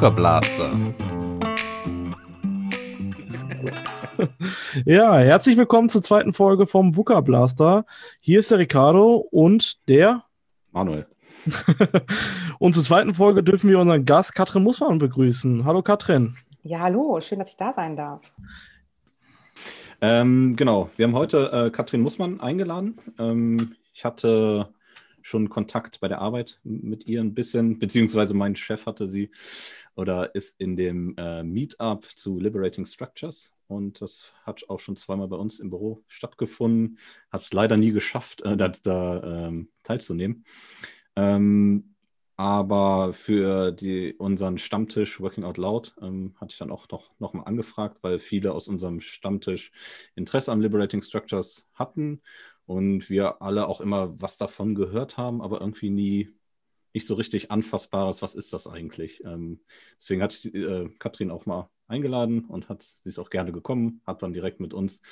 VUCA Blaster. Ja, herzlich willkommen zur zweiten Folge vom VUCA Blaster. Hier ist der Ricardo und der Manuel. und zur zweiten Folge dürfen wir unseren Gast Katrin Mussmann begrüßen. Hallo Katrin. Ja, hallo, schön, dass ich da sein darf. Ähm, genau, wir haben heute äh, Katrin Mussmann eingeladen. Ähm, ich hatte schon Kontakt bei der Arbeit mit ihr ein bisschen, beziehungsweise mein Chef hatte sie oder ist in dem äh, Meetup zu Liberating Structures und das hat auch schon zweimal bei uns im Büro stattgefunden. Hat es leider nie geschafft, äh, da, da ähm, teilzunehmen. Ähm, aber für die, unseren Stammtisch Working Out Loud ähm, hatte ich dann auch noch, noch mal angefragt, weil viele aus unserem Stammtisch Interesse an Liberating Structures hatten und wir alle auch immer was davon gehört haben, aber irgendwie nie nicht so richtig anfassbares, was ist das eigentlich? Ähm, deswegen hat ich äh, Katrin auch mal eingeladen und hat, sie ist auch gerne gekommen, hat dann direkt mit uns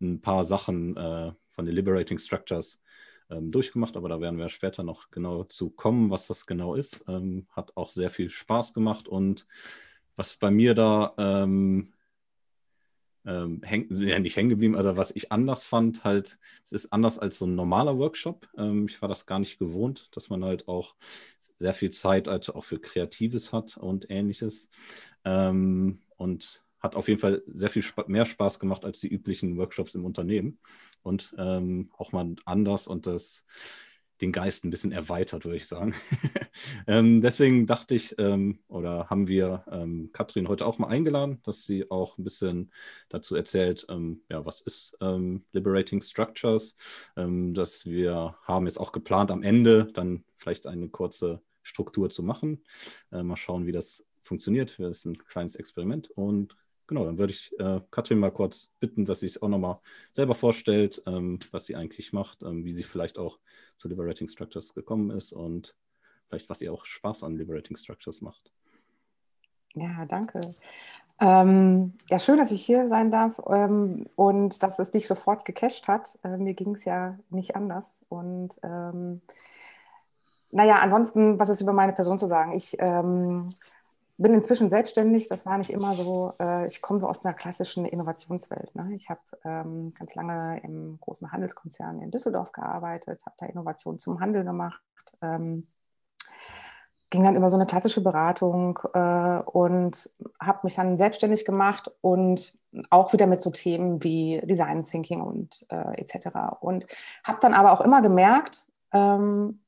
ein paar Sachen äh, von den Liberating Structures ähm, durchgemacht, aber da werden wir später noch genau zu kommen, was das genau ist. Ähm, hat auch sehr viel Spaß gemacht und was bei mir da ähm, ähm, häng, ja, nicht hängen geblieben, also was ich anders fand, halt, es ist anders als so ein normaler Workshop. Ähm, ich war das gar nicht gewohnt, dass man halt auch sehr viel Zeit halt auch für Kreatives hat und ähnliches. Ähm, und hat auf jeden Fall sehr viel Sp mehr Spaß gemacht als die üblichen Workshops im Unternehmen. Und ähm, auch mal anders und das den Geist ein bisschen erweitert, würde ich sagen. ähm, deswegen dachte ich, ähm, oder haben wir ähm, Katrin heute auch mal eingeladen, dass sie auch ein bisschen dazu erzählt, ähm, ja, was ist ähm, Liberating Structures, ähm, dass wir haben jetzt auch geplant, am Ende dann vielleicht eine kurze Struktur zu machen. Äh, mal schauen, wie das funktioniert. Das ist ein kleines Experiment und genau, dann würde ich äh, Katrin mal kurz bitten, dass sie sich auch nochmal selber vorstellt, ähm, was sie eigentlich macht, ähm, wie sie vielleicht auch zu Liberating Structures gekommen ist und vielleicht, was ihr auch Spaß an Liberating Structures macht. Ja, danke. Ähm, ja, schön, dass ich hier sein darf ähm, und dass es dich sofort gecached hat. Äh, mir ging es ja nicht anders. Und ähm, naja, ansonsten, was ist über meine Person zu sagen? Ich ähm, bin inzwischen selbstständig. Das war nicht immer so. Äh, ich komme so aus einer klassischen Innovationswelt. Ne? Ich habe ähm, ganz lange im großen Handelskonzern in Düsseldorf gearbeitet, habe da Innovation zum Handel gemacht. Ähm, ging dann über so eine klassische Beratung äh, und habe mich dann selbstständig gemacht und auch wieder mit so Themen wie Design Thinking und äh, etc. Und habe dann aber auch immer gemerkt, ähm,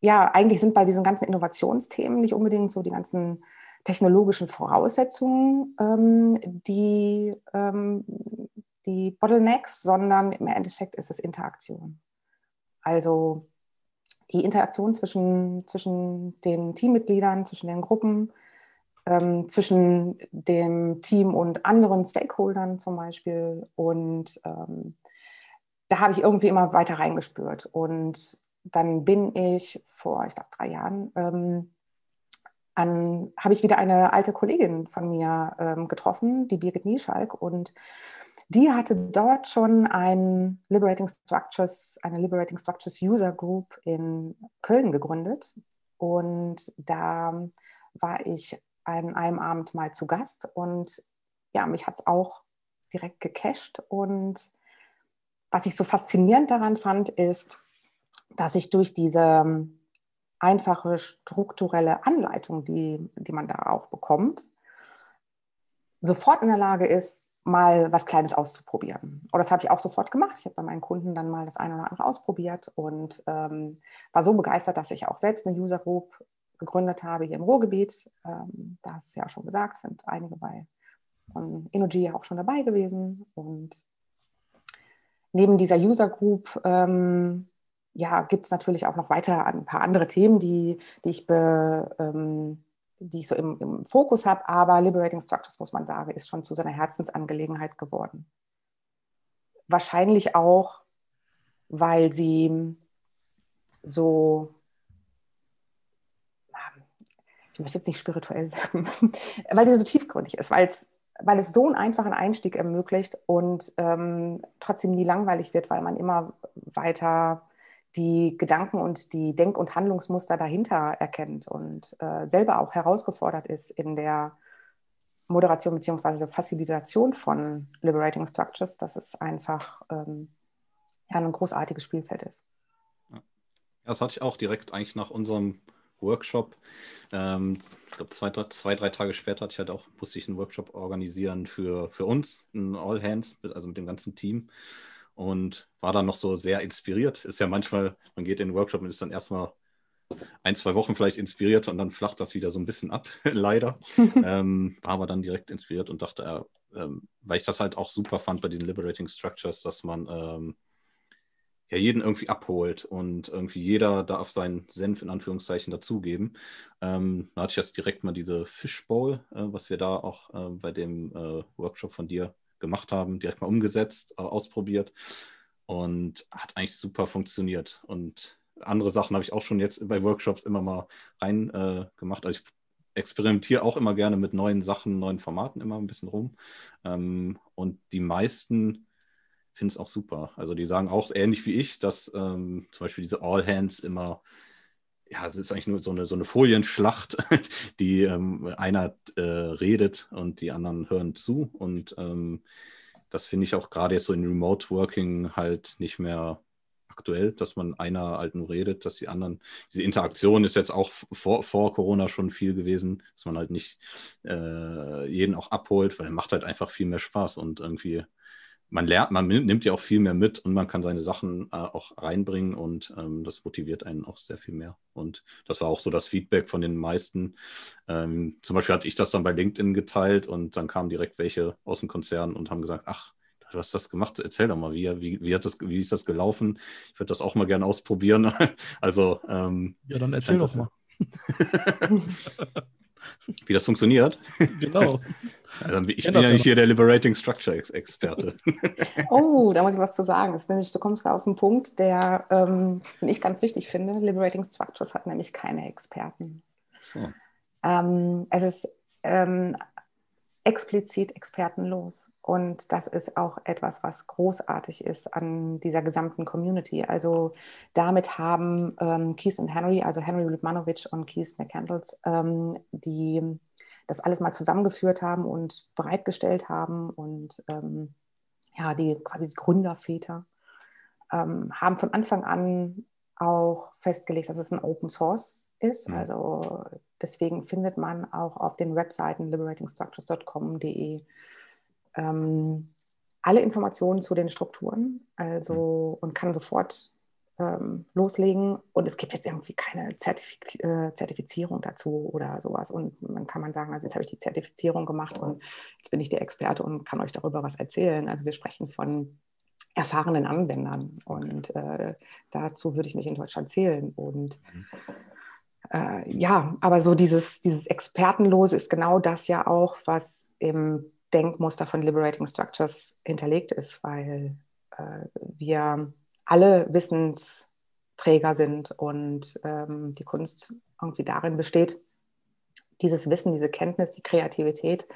ja, eigentlich sind bei diesen ganzen Innovationsthemen nicht unbedingt so die ganzen technologischen Voraussetzungen ähm, die, ähm, die Bottlenecks, sondern im Endeffekt ist es Interaktion. Also die Interaktion zwischen, zwischen den Teammitgliedern, zwischen den Gruppen, ähm, zwischen dem Team und anderen Stakeholdern zum Beispiel. Und ähm, da habe ich irgendwie immer weiter reingespürt. Und dann bin ich vor, ich glaube, drei Jahren ähm, habe ich wieder eine alte Kollegin von mir ähm, getroffen, die Birgit Nieschalk, und die hatte dort schon ein Liberating Structures, eine Liberating Structures User Group in Köln gegründet. Und da war ich an einem Abend mal zu Gast und ja, mich hat es auch direkt gecached. Und was ich so faszinierend daran fand, ist, dass ich durch diese einfache strukturelle Anleitung, die, die man da auch bekommt, sofort in der Lage ist, mal was Kleines auszuprobieren. Und das habe ich auch sofort gemacht. Ich habe bei meinen Kunden dann mal das eine oder andere ausprobiert und ähm, war so begeistert, dass ich auch selbst eine User Group gegründet habe hier im Ruhrgebiet. Ähm, da hast du ja schon gesagt, sind einige bei von Energy auch schon dabei gewesen. Und neben dieser User Group ähm, ja, gibt es natürlich auch noch weiter ein paar andere Themen, die, die, ich, be, ähm, die ich so im, im Fokus habe. Aber Liberating Structures, muss man sagen, ist schon zu seiner Herzensangelegenheit geworden. Wahrscheinlich auch, weil sie so, ich möchte jetzt nicht spirituell sagen, weil sie so tiefgründig ist, weil es weil es so einen einfachen Einstieg ermöglicht und ähm, trotzdem nie langweilig wird, weil man immer weiter die Gedanken und die Denk- und Handlungsmuster dahinter erkennt und äh, selber auch herausgefordert ist in der Moderation bzw. Facilitation von Liberating Structures, dass es einfach ähm, ein großartiges Spielfeld ist. Ja, das hatte ich auch direkt eigentlich nach unserem Workshop. Ähm, ich glaube, zwei, zwei, drei Tage später hatte ich halt auch, musste ich einen Workshop organisieren für, für uns, ein All Hands, also mit dem ganzen Team. Und war dann noch so sehr inspiriert. Ist ja manchmal, man geht in den Workshop und ist dann erstmal ein, zwei Wochen vielleicht inspiriert und dann flacht das wieder so ein bisschen ab, leider. ähm, war aber dann direkt inspiriert und dachte, äh, ähm, weil ich das halt auch super fand bei diesen Liberating Structures, dass man ähm, ja jeden irgendwie abholt und irgendwie jeder darf seinen Senf in Anführungszeichen dazugeben. Ähm, da hatte ich jetzt direkt mal diese Fishbowl, äh, was wir da auch äh, bei dem äh, Workshop von dir gemacht haben, direkt mal umgesetzt, äh, ausprobiert und hat eigentlich super funktioniert. Und andere Sachen habe ich auch schon jetzt bei Workshops immer mal rein äh, gemacht. Also ich experimentiere auch immer gerne mit neuen Sachen, neuen Formaten immer ein bisschen rum. Ähm, und die meisten finde es auch super. Also die sagen auch ähnlich wie ich, dass ähm, zum Beispiel diese All Hands immer, ja, es ist eigentlich nur so eine, so eine Folienschlacht, die ähm, einer äh, redet und die anderen hören zu. Und ähm, das finde ich auch gerade jetzt so in Remote Working halt nicht mehr aktuell, dass man einer halt nur redet, dass die anderen, diese Interaktion ist jetzt auch vor, vor Corona schon viel gewesen, dass man halt nicht äh, jeden auch abholt, weil macht halt einfach viel mehr Spaß und irgendwie man lernt, man nimmt ja auch viel mehr mit und man kann seine Sachen äh, auch reinbringen und ähm, das motiviert einen auch sehr viel mehr. Und das war auch so das Feedback von den meisten. Ähm, zum Beispiel hatte ich das dann bei LinkedIn geteilt und dann kamen direkt welche aus dem Konzern und haben gesagt, ach, du hast das gemacht, erzähl doch mal, wie, wie, wie, hat das, wie ist das gelaufen? Ich würde das auch mal gerne ausprobieren. also ähm, Ja, dann erzähl doch mal. wie das funktioniert. Genau. Also ich bin ja nicht hier der Liberating Structure Experte. Oh, da muss ich was zu sagen. ist nämlich, du kommst da auf einen Punkt, der, ähm, den ich ganz wichtig finde. Liberating Structures hat nämlich keine Experten. So. Ähm, es ist ähm, explizit expertenlos. Und das ist auch etwas, was großartig ist an dieser gesamten Community. Also damit haben ähm, Keith und Henry, also Henry Lutmanovic und Keith McCandles, ähm, die das alles mal zusammengeführt haben und bereitgestellt haben und ähm, ja, die quasi die Gründerväter ähm, haben von Anfang an auch festgelegt, dass es ein Open Source ist. Mhm. Also deswegen findet man auch auf den Webseiten liberatingstructures.com.de ähm, alle Informationen zu den Strukturen also, mhm. und kann sofort ähm, loslegen. Und es gibt jetzt irgendwie keine Zertifiz äh, Zertifizierung dazu oder sowas. Und dann kann man sagen, also jetzt habe ich die Zertifizierung gemacht und jetzt bin ich der Experte und kann euch darüber was erzählen. Also wir sprechen von erfahrenen Anwendern und äh, dazu würde ich mich in Deutschland zählen. Und mhm. äh, ja, aber so dieses, dieses Expertenlose ist genau das ja auch, was im Denkmuster von Liberating Structures hinterlegt ist, weil äh, wir alle Wissensträger sind und ähm, die Kunst irgendwie darin besteht, dieses Wissen, diese Kenntnis, die Kreativität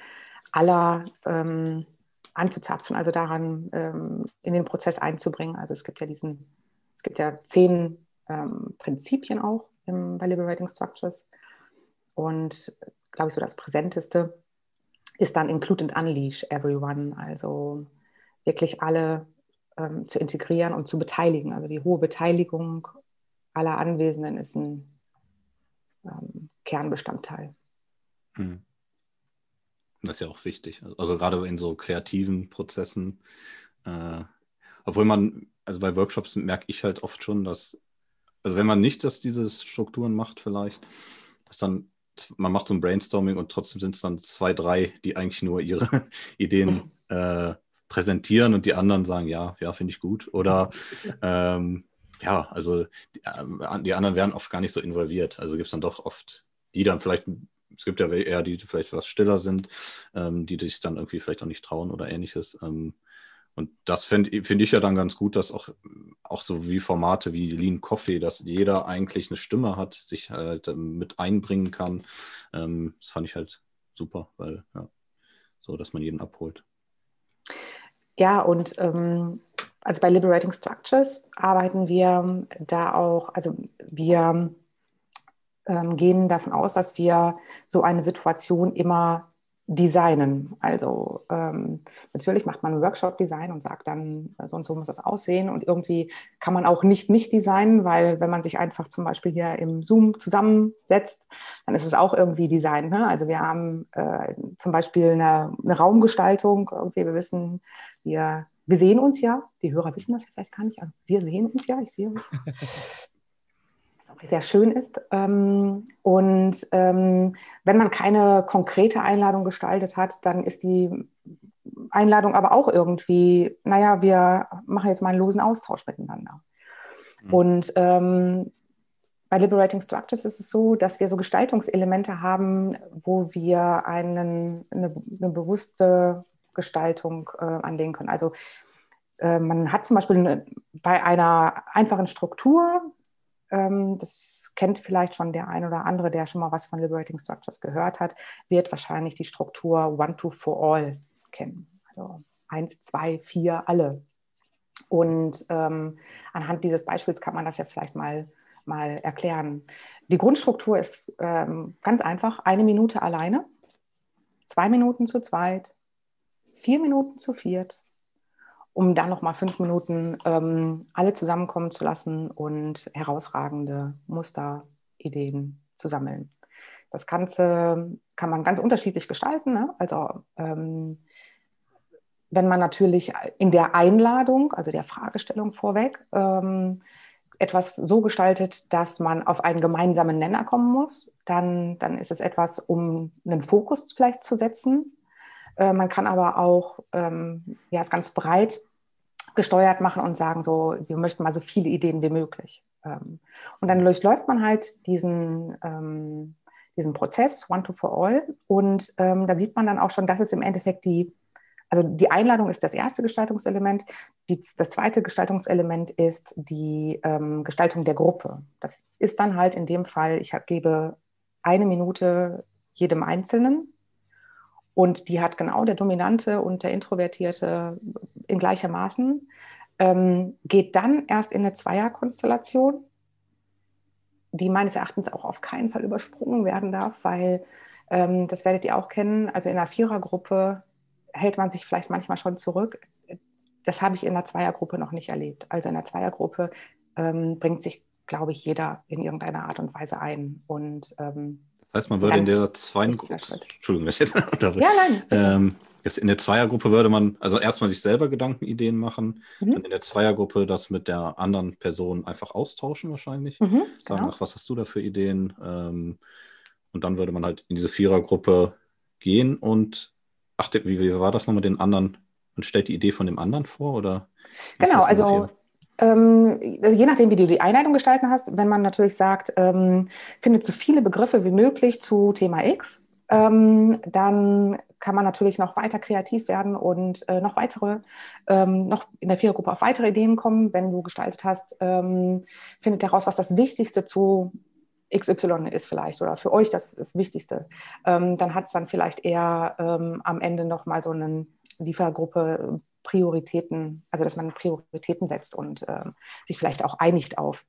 aller ähm, anzuzapfen, also daran ähm, in den Prozess einzubringen. Also es gibt ja diesen, es gibt ja zehn ähm, Prinzipien auch im, bei Liberating Structures und glaube ich so das präsenteste ist dann Include and Unleash Everyone, also wirklich alle ähm, zu integrieren und zu beteiligen. Also die hohe Beteiligung aller Anwesenden ist ein ähm, Kernbestandteil. Hm. Das ist ja auch wichtig. Also gerade in so kreativen Prozessen, äh, obwohl man, also bei Workshops merke ich halt oft schon, dass, also wenn man nicht dass diese Strukturen macht vielleicht, dass dann man macht so ein Brainstorming und trotzdem sind es dann zwei, drei, die eigentlich nur ihre Ideen äh, präsentieren und die anderen sagen, ja, ja, finde ich gut. Oder ähm, ja, also die, äh, die, anderen werden oft gar nicht so involviert. Also gibt es dann doch oft die dann vielleicht, es gibt ja eher die, die vielleicht was stiller sind, ähm, die sich dann irgendwie vielleicht auch nicht trauen oder ähnliches. Ähm, und das finde find ich ja dann ganz gut, dass auch, auch so wie Formate wie Lean Coffee, dass jeder eigentlich eine Stimme hat, sich halt ähm, mit einbringen kann. Ähm, das fand ich halt super, weil ja, so, dass man jeden abholt. Ja, und ähm, also bei Liberating Structures arbeiten wir da auch, also wir ähm, gehen davon aus, dass wir so eine Situation immer designen. Also ähm, natürlich macht man Workshop-Design und sagt dann, so und so muss das aussehen. Und irgendwie kann man auch nicht nicht designen, weil wenn man sich einfach zum Beispiel hier im Zoom zusammensetzt, dann ist es auch irgendwie Design. Ne? Also wir haben äh, zum Beispiel eine, eine Raumgestaltung. Irgendwie, wir wissen, wir, wir sehen uns ja. Die Hörer wissen das ja vielleicht gar nicht. Also wir sehen uns ja, ich sehe euch. sehr schön ist. Ähm, und ähm, wenn man keine konkrete Einladung gestaltet hat, dann ist die Einladung aber auch irgendwie, naja, wir machen jetzt mal einen losen Austausch miteinander. Mhm. Und ähm, bei Liberating Structures ist es so, dass wir so Gestaltungselemente haben, wo wir einen, eine, eine bewusste Gestaltung äh, anlegen können. Also äh, man hat zum Beispiel eine, bei einer einfachen Struktur das kennt vielleicht schon der ein oder andere, der schon mal was von Liberating Structures gehört hat, wird wahrscheinlich die Struktur One, Two, For All kennen. Also eins, zwei, vier, alle. Und ähm, anhand dieses Beispiels kann man das ja vielleicht mal, mal erklären. Die Grundstruktur ist ähm, ganz einfach: eine Minute alleine, zwei Minuten zu zweit, vier Minuten zu viert, um dann nochmal fünf Minuten ähm, alle zusammenkommen zu lassen und herausragende Musterideen zu sammeln. Das Ganze kann man ganz unterschiedlich gestalten. Ne? Also ähm, wenn man natürlich in der Einladung, also der Fragestellung vorweg, ähm, etwas so gestaltet, dass man auf einen gemeinsamen Nenner kommen muss, dann, dann ist es etwas, um einen Fokus vielleicht zu setzen äh, man kann aber auch ähm, ja, es ganz breit gesteuert machen und sagen, so, wir möchten mal so viele Ideen wie möglich. Ähm, und dann durchläuft man halt diesen, ähm, diesen Prozess, One to for All. Und ähm, da sieht man dann auch schon, dass es im Endeffekt die, also die Einladung ist das erste Gestaltungselement. Die, das zweite Gestaltungselement ist die ähm, Gestaltung der Gruppe. Das ist dann halt in dem Fall, ich gebe eine Minute jedem Einzelnen und die hat genau der Dominante und der Introvertierte in gleichermaßen. Ähm, geht dann erst in eine Zweierkonstellation, die meines Erachtens auch auf keinen Fall übersprungen werden darf, weil ähm, das werdet ihr auch kennen. Also in einer Vierergruppe hält man sich vielleicht manchmal schon zurück. Das habe ich in einer Zweiergruppe noch nicht erlebt. Also in einer Zweiergruppe ähm, bringt sich, glaube ich, jeder in irgendeiner Art und Weise ein. Und ähm, heißt, man würde in der Zweiergruppe. Entschuldigung, ich jetzt Ja, nein. Ähm, in der Zweiergruppe würde man also erstmal sich selber Gedankenideen machen, mhm. dann in der Zweiergruppe das mit der anderen Person einfach austauschen wahrscheinlich. Mhm, Sagen, genau. ach, was hast du da für Ideen? Ähm, und dann würde man halt in diese Vierergruppe gehen und ach, wie, wie war das nochmal den anderen? Man stellt die Idee von dem anderen vor oder? Genau, also ähm, also je nachdem, wie du die Einleitung gestalten hast, wenn man natürlich sagt, ähm, findet so viele Begriffe wie möglich zu Thema X, ähm, dann kann man natürlich noch weiter kreativ werden und äh, noch weitere, ähm, noch in der Vierergruppe auf weitere Ideen kommen. Wenn du gestaltet hast, ähm, findet heraus, was das Wichtigste zu XY ist vielleicht oder für euch das, das Wichtigste. Ähm, dann hat es dann vielleicht eher am Ende nochmal so einen Liefergruppe Prioritäten, also dass man Prioritäten setzt und äh, sich vielleicht auch einigt auf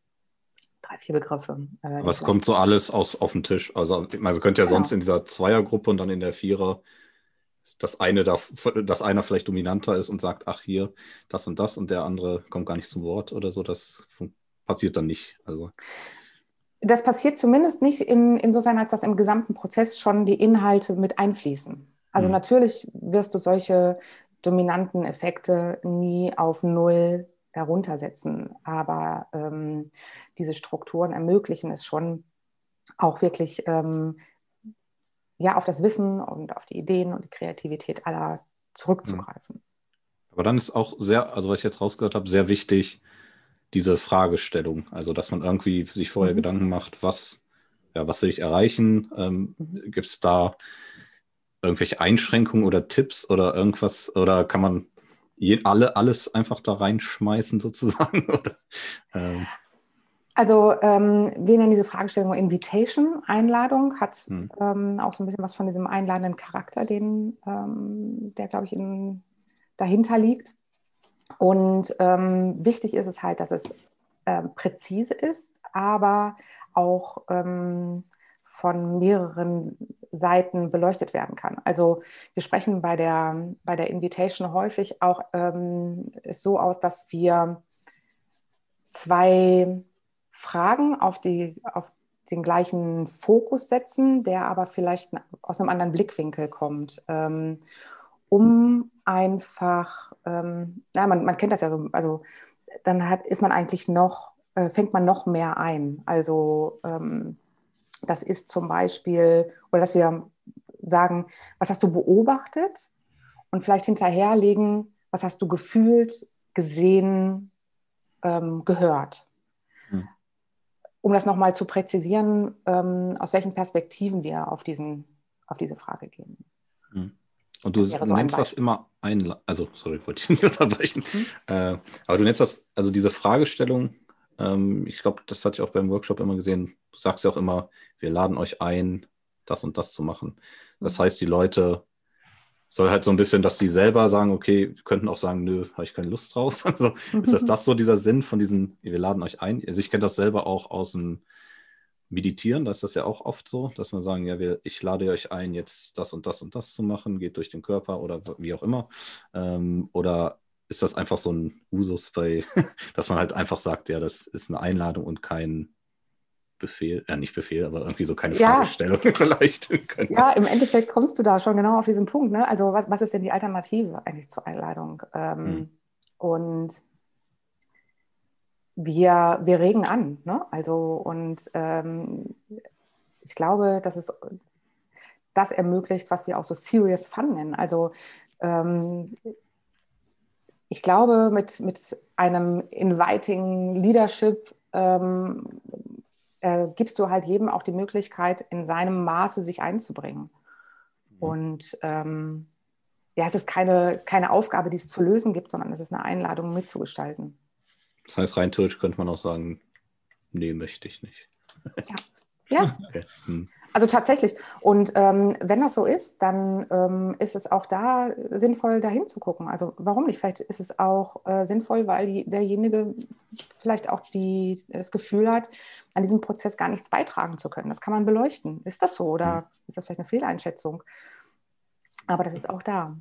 drei, vier Begriffe. Äh, Aber es kommt so alles aus, auf den Tisch. Also man könnte ja genau. sonst in dieser Zweiergruppe und dann in der Vierer dass eine da, dass einer vielleicht dominanter ist und sagt, ach hier, das und das und der andere kommt gar nicht zum Wort oder so, das passiert dann nicht. Also. Das passiert zumindest nicht in, insofern, als dass im gesamten Prozess schon die Inhalte mit einfließen. Also mhm. natürlich wirst du solche dominanten Effekte nie auf Null heruntersetzen. Aber ähm, diese Strukturen ermöglichen es schon, auch wirklich ähm, ja, auf das Wissen und auf die Ideen und die Kreativität aller zurückzugreifen. Mhm. Aber dann ist auch sehr, also was ich jetzt rausgehört habe, sehr wichtig, diese Fragestellung. Also, dass man irgendwie sich vorher mhm. Gedanken macht, was, ja, was will ich erreichen? Ähm, mhm. Gibt es da irgendwelche Einschränkungen oder Tipps oder irgendwas? Oder kann man je, alle, alles einfach da reinschmeißen sozusagen? Oder, ähm. Also ähm, wir nennen diese Fragestellung Invitation, Einladung, hat hm. ähm, auch so ein bisschen was von diesem einladenden Charakter, den, ähm, der, glaube ich, in, dahinter liegt. Und ähm, wichtig ist es halt, dass es äh, präzise ist, aber auch ähm, von mehreren Seiten beleuchtet werden kann. Also wir sprechen bei der, bei der Invitation häufig auch ähm, so aus, dass wir zwei Fragen auf, die, auf den gleichen Fokus setzen, der aber vielleicht aus einem anderen Blickwinkel kommt, ähm, um einfach, ähm, ja, man, man kennt das ja so, also dann hat, ist man eigentlich noch, äh, fängt man noch mehr ein. Also ähm, das ist zum Beispiel, oder dass wir sagen, was hast du beobachtet und vielleicht hinterherlegen, was hast du gefühlt, gesehen, ähm, gehört. Hm. Um das nochmal zu präzisieren, ähm, aus welchen Perspektiven wir auf, diesen, auf diese Frage gehen. Hm. Und du so nennst das immer ein, also sorry, wollte ich nicht unterbrechen, hm. äh, aber du nennst das, also diese Fragestellung, ähm, ich glaube, das hatte ich auch beim Workshop immer gesehen, du sagst ja auch immer, wir laden euch ein, das und das zu machen. Das mhm. heißt, die Leute soll halt so ein bisschen, dass sie selber sagen, okay, könnten auch sagen, nö, habe ich keine Lust drauf. Also ist das das so dieser Sinn von diesen, wir laden euch ein? Also ich kenne das selber auch aus dem Meditieren, da ist das ja auch oft so, dass man sagen, ja, wir, ich lade euch ein, jetzt das und das und das zu machen, geht durch den Körper oder wie auch immer. Ähm, oder ist das einfach so ein Usus bei, dass man halt einfach sagt, ja, das ist eine Einladung und kein Befehl, ja nicht Befehl, aber irgendwie so keine ja. Fragestellung vielleicht. ja, im Endeffekt kommst du da schon genau auf diesen Punkt. Ne? Also was, was ist denn die Alternative eigentlich zur Einladung? Ähm, hm. Und wir, wir regen an. Ne? Also und ähm, ich glaube, dass es das ermöglicht, was wir auch so Serious Fun nennen. Also ähm, ich glaube, mit, mit einem Inviting Leadership ähm, äh, gibst du halt jedem auch die Möglichkeit, in seinem Maße sich einzubringen. Mhm. Und ähm, ja, es ist keine, keine Aufgabe, die es zu lösen gibt, sondern es ist eine Einladung, mitzugestalten. Das heißt, rein theoretisch könnte man auch sagen, nee, möchte ich nicht. Ja. Ja. Okay. Hm. Also tatsächlich. Und ähm, wenn das so ist, dann ähm, ist es auch da sinnvoll, dahin zu gucken. Also warum nicht? Vielleicht ist es auch äh, sinnvoll, weil die, derjenige vielleicht auch die, das Gefühl hat, an diesem Prozess gar nichts beitragen zu können. Das kann man beleuchten. Ist das so oder mhm. ist das vielleicht eine Fehleinschätzung? Aber das ist auch da.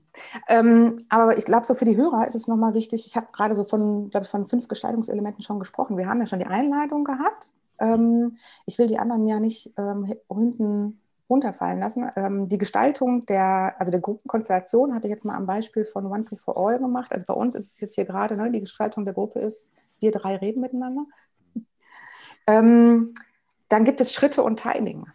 Ähm, aber ich glaube, so für die Hörer ist es nochmal wichtig. Ich habe gerade so von, glaube ich, von fünf Gestaltungselementen schon gesprochen. Wir haben ja schon die Einladung gehabt. Ähm, ich will die anderen ja nicht ähm, hinten runterfallen lassen. Ähm, die Gestaltung der, also der Gruppenkonstellation hatte ich jetzt mal am Beispiel von One to For All gemacht. Also bei uns ist es jetzt hier gerade, ne, die Gestaltung der Gruppe ist, wir drei reden miteinander. Ähm, dann gibt es Schritte und Timing,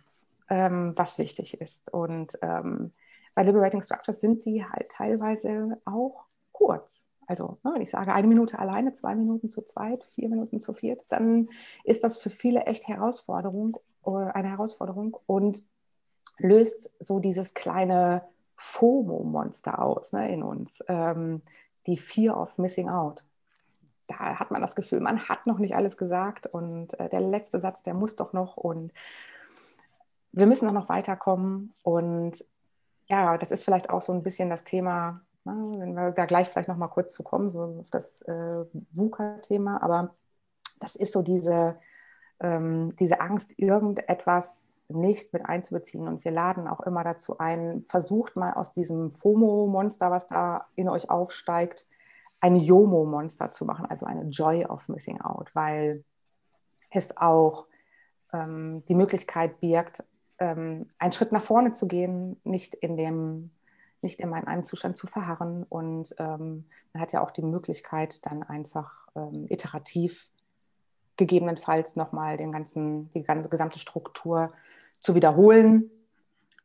ähm, was wichtig ist. Und ähm, bei Liberating Structures sind die halt teilweise auch kurz. Also ne, wenn ich sage, eine Minute alleine, zwei Minuten zu zweit, vier Minuten zu viert, dann ist das für viele echt Herausforderung, äh, eine Herausforderung und löst so dieses kleine FOMO-Monster aus ne, in uns, ähm, die Fear of Missing Out. Da hat man das Gefühl, man hat noch nicht alles gesagt und äh, der letzte Satz, der muss doch noch und wir müssen auch noch weiterkommen und ja, das ist vielleicht auch so ein bisschen das Thema Ne, wenn wir da gleich vielleicht noch mal kurz zu kommen, so auf das äh, VUCA-Thema, aber das ist so diese, ähm, diese Angst, irgendetwas nicht mit einzubeziehen. Und wir laden auch immer dazu ein, versucht mal aus diesem FOMO-Monster, was da in euch aufsteigt, ein JOMO-Monster zu machen, also eine Joy of Missing Out, weil es auch ähm, die Möglichkeit birgt, ähm, einen Schritt nach vorne zu gehen, nicht in dem nicht immer in einem Zustand zu verharren. Und ähm, man hat ja auch die Möglichkeit, dann einfach ähm, iterativ gegebenenfalls nochmal den ganzen, die ganze gesamte Struktur zu wiederholen,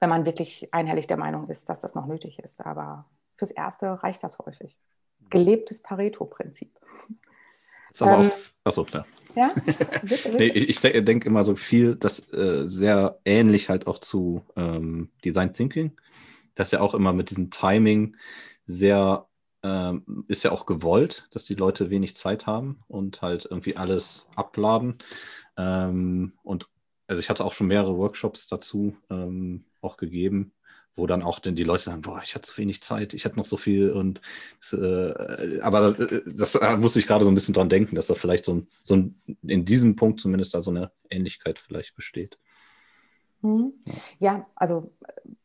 wenn man wirklich einhellig der Meinung ist, dass das noch nötig ist. Aber fürs Erste reicht das häufig. Gelebtes Pareto-Prinzip. Ähm, achso, ja. Ja? Nee, ich, denke immer so viel, das äh, sehr ähnlich halt auch zu ähm, Design Thinking das ja auch immer mit diesem Timing sehr, ähm, ist ja auch gewollt, dass die Leute wenig Zeit haben und halt irgendwie alles abladen. Ähm, und also ich hatte auch schon mehrere Workshops dazu ähm, auch gegeben, wo dann auch die Leute sagen, boah, ich hatte zu wenig Zeit, ich hatte noch so viel und äh, aber das, äh, das da muss ich gerade so ein bisschen dran denken, dass da vielleicht so ein, so ein, in diesem Punkt zumindest da so eine Ähnlichkeit vielleicht besteht. Mhm. Ja, also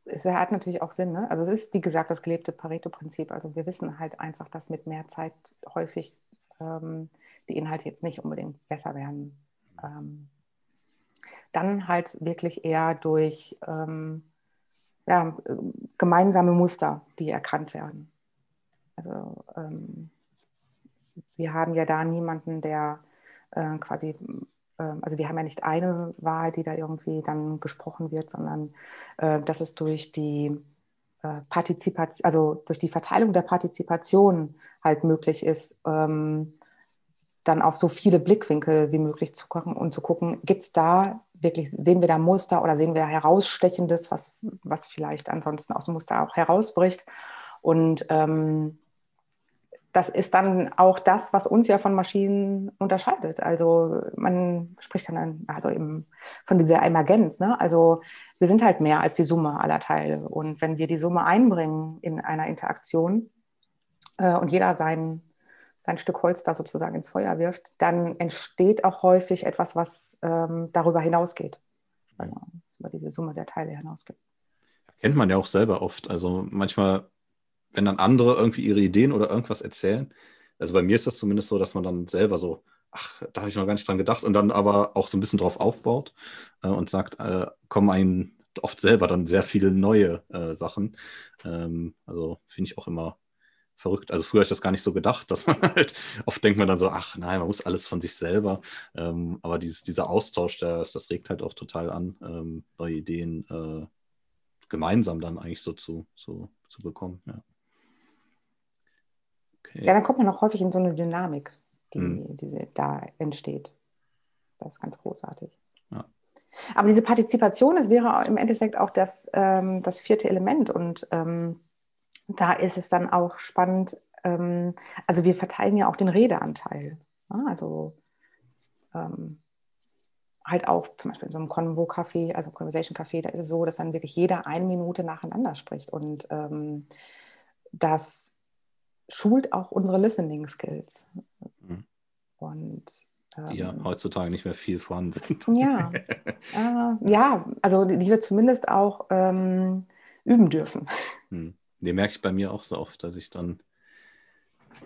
es hat natürlich auch Sinn. Ne? Also es ist, wie gesagt, das gelebte Pareto-Prinzip. Also wir wissen halt einfach, dass mit mehr Zeit häufig ähm, die Inhalte jetzt nicht unbedingt besser werden. Ähm, dann halt wirklich eher durch ähm, ja, gemeinsame Muster, die erkannt werden. Also ähm, wir haben ja da niemanden, der äh, quasi, äh, also wir haben ja nicht eine Wahrheit, die da irgendwie dann gesprochen wird, sondern äh, dass es durch die äh, Partizipation, also durch die Verteilung der Partizipation halt möglich ist, ähm, dann auf so viele Blickwinkel wie möglich zu gucken und zu gucken, gibt es da wirklich, sehen wir da Muster oder sehen wir herausstechendes, was, was vielleicht ansonsten aus dem Muster auch herausbricht. Und ähm, das ist dann auch das, was uns ja von Maschinen unterscheidet. Also man spricht dann also eben von dieser Emergenz. Ne? Also wir sind halt mehr als die Summe aller Teile. Und wenn wir die Summe einbringen in einer Interaktion äh, und jeder seinen sein Stück Holz da sozusagen ins Feuer wirft, dann entsteht auch häufig etwas, was ähm, darüber hinausgeht. Also über diese Summe der Teile hinausgeht. Kennt man ja auch selber oft. Also manchmal, wenn dann andere irgendwie ihre Ideen oder irgendwas erzählen, also bei mir ist das zumindest so, dass man dann selber so, ach, da habe ich noch gar nicht dran gedacht und dann aber auch so ein bisschen drauf aufbaut äh, und sagt, äh, kommen einen oft selber dann sehr viele neue äh, Sachen. Ähm, also finde ich auch immer verrückt. Also früher habe ich das gar nicht so gedacht, dass man halt, oft denkt man dann so, ach nein, man muss alles von sich selber. Ähm, aber dieses, dieser Austausch, der, das regt halt auch total an, ähm, neue Ideen äh, gemeinsam dann eigentlich so zu, zu, zu bekommen. Ja. Okay. ja, dann kommt man auch häufig in so eine Dynamik, die, hm. die da entsteht. Das ist ganz großartig. Ja. Aber diese Partizipation, das wäre im Endeffekt auch das, ähm, das vierte Element und ähm, da ist es dann auch spannend, ähm, also wir verteilen ja auch den Redeanteil. Ja, also ähm, halt auch zum Beispiel in so einem Convo-Café, also Conversation-Café, da ist es so, dass dann wirklich jeder eine Minute nacheinander spricht. Und ähm, das schult auch unsere Listening-Skills. Mhm. Und die ja ähm, heutzutage nicht mehr viel vorhanden sind. Ja, äh, ja also die wir zumindest auch ähm, üben dürfen. Hm. Nee, merke ich bei mir auch so oft, dass ich dann,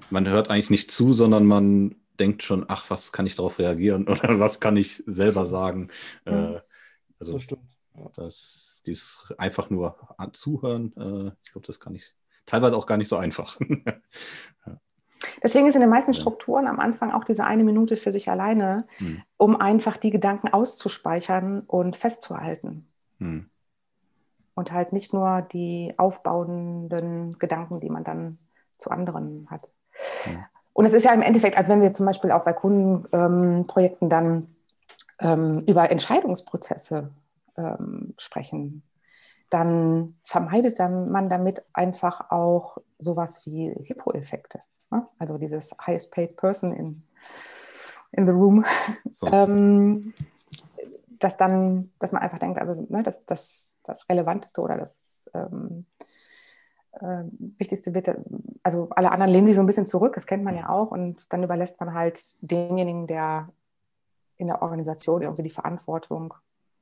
man hört eigentlich nicht zu, sondern man denkt schon, ach, was kann ich darauf reagieren oder was kann ich selber sagen. Mhm. Äh, also, das stimmt. Ja. Das, dieses einfach nur zuhören, äh, ich glaube, das kann ich teilweise auch gar nicht so einfach. Deswegen ist in den meisten Strukturen am Anfang auch diese eine Minute für sich alleine, hm. um einfach die Gedanken auszuspeichern und festzuhalten. Hm und halt nicht nur die aufbauenden Gedanken, die man dann zu anderen hat. Ja. Und es ist ja im Endeffekt, als wenn wir zum Beispiel auch bei Kundenprojekten ähm, dann ähm, über Entscheidungsprozesse ähm, sprechen, dann vermeidet man damit einfach auch sowas wie Hippo-Effekte. Ne? Also dieses highest paid person in, in the room. So. Ähm, dass dann, dass man einfach denkt, also ne, das, das, das Relevanteste oder das ähm, äh, Wichtigste wird, also alle anderen lehnen sich so ein bisschen zurück, das kennt man ja auch, und dann überlässt man halt demjenigen, der in der Organisation irgendwie die Verantwortung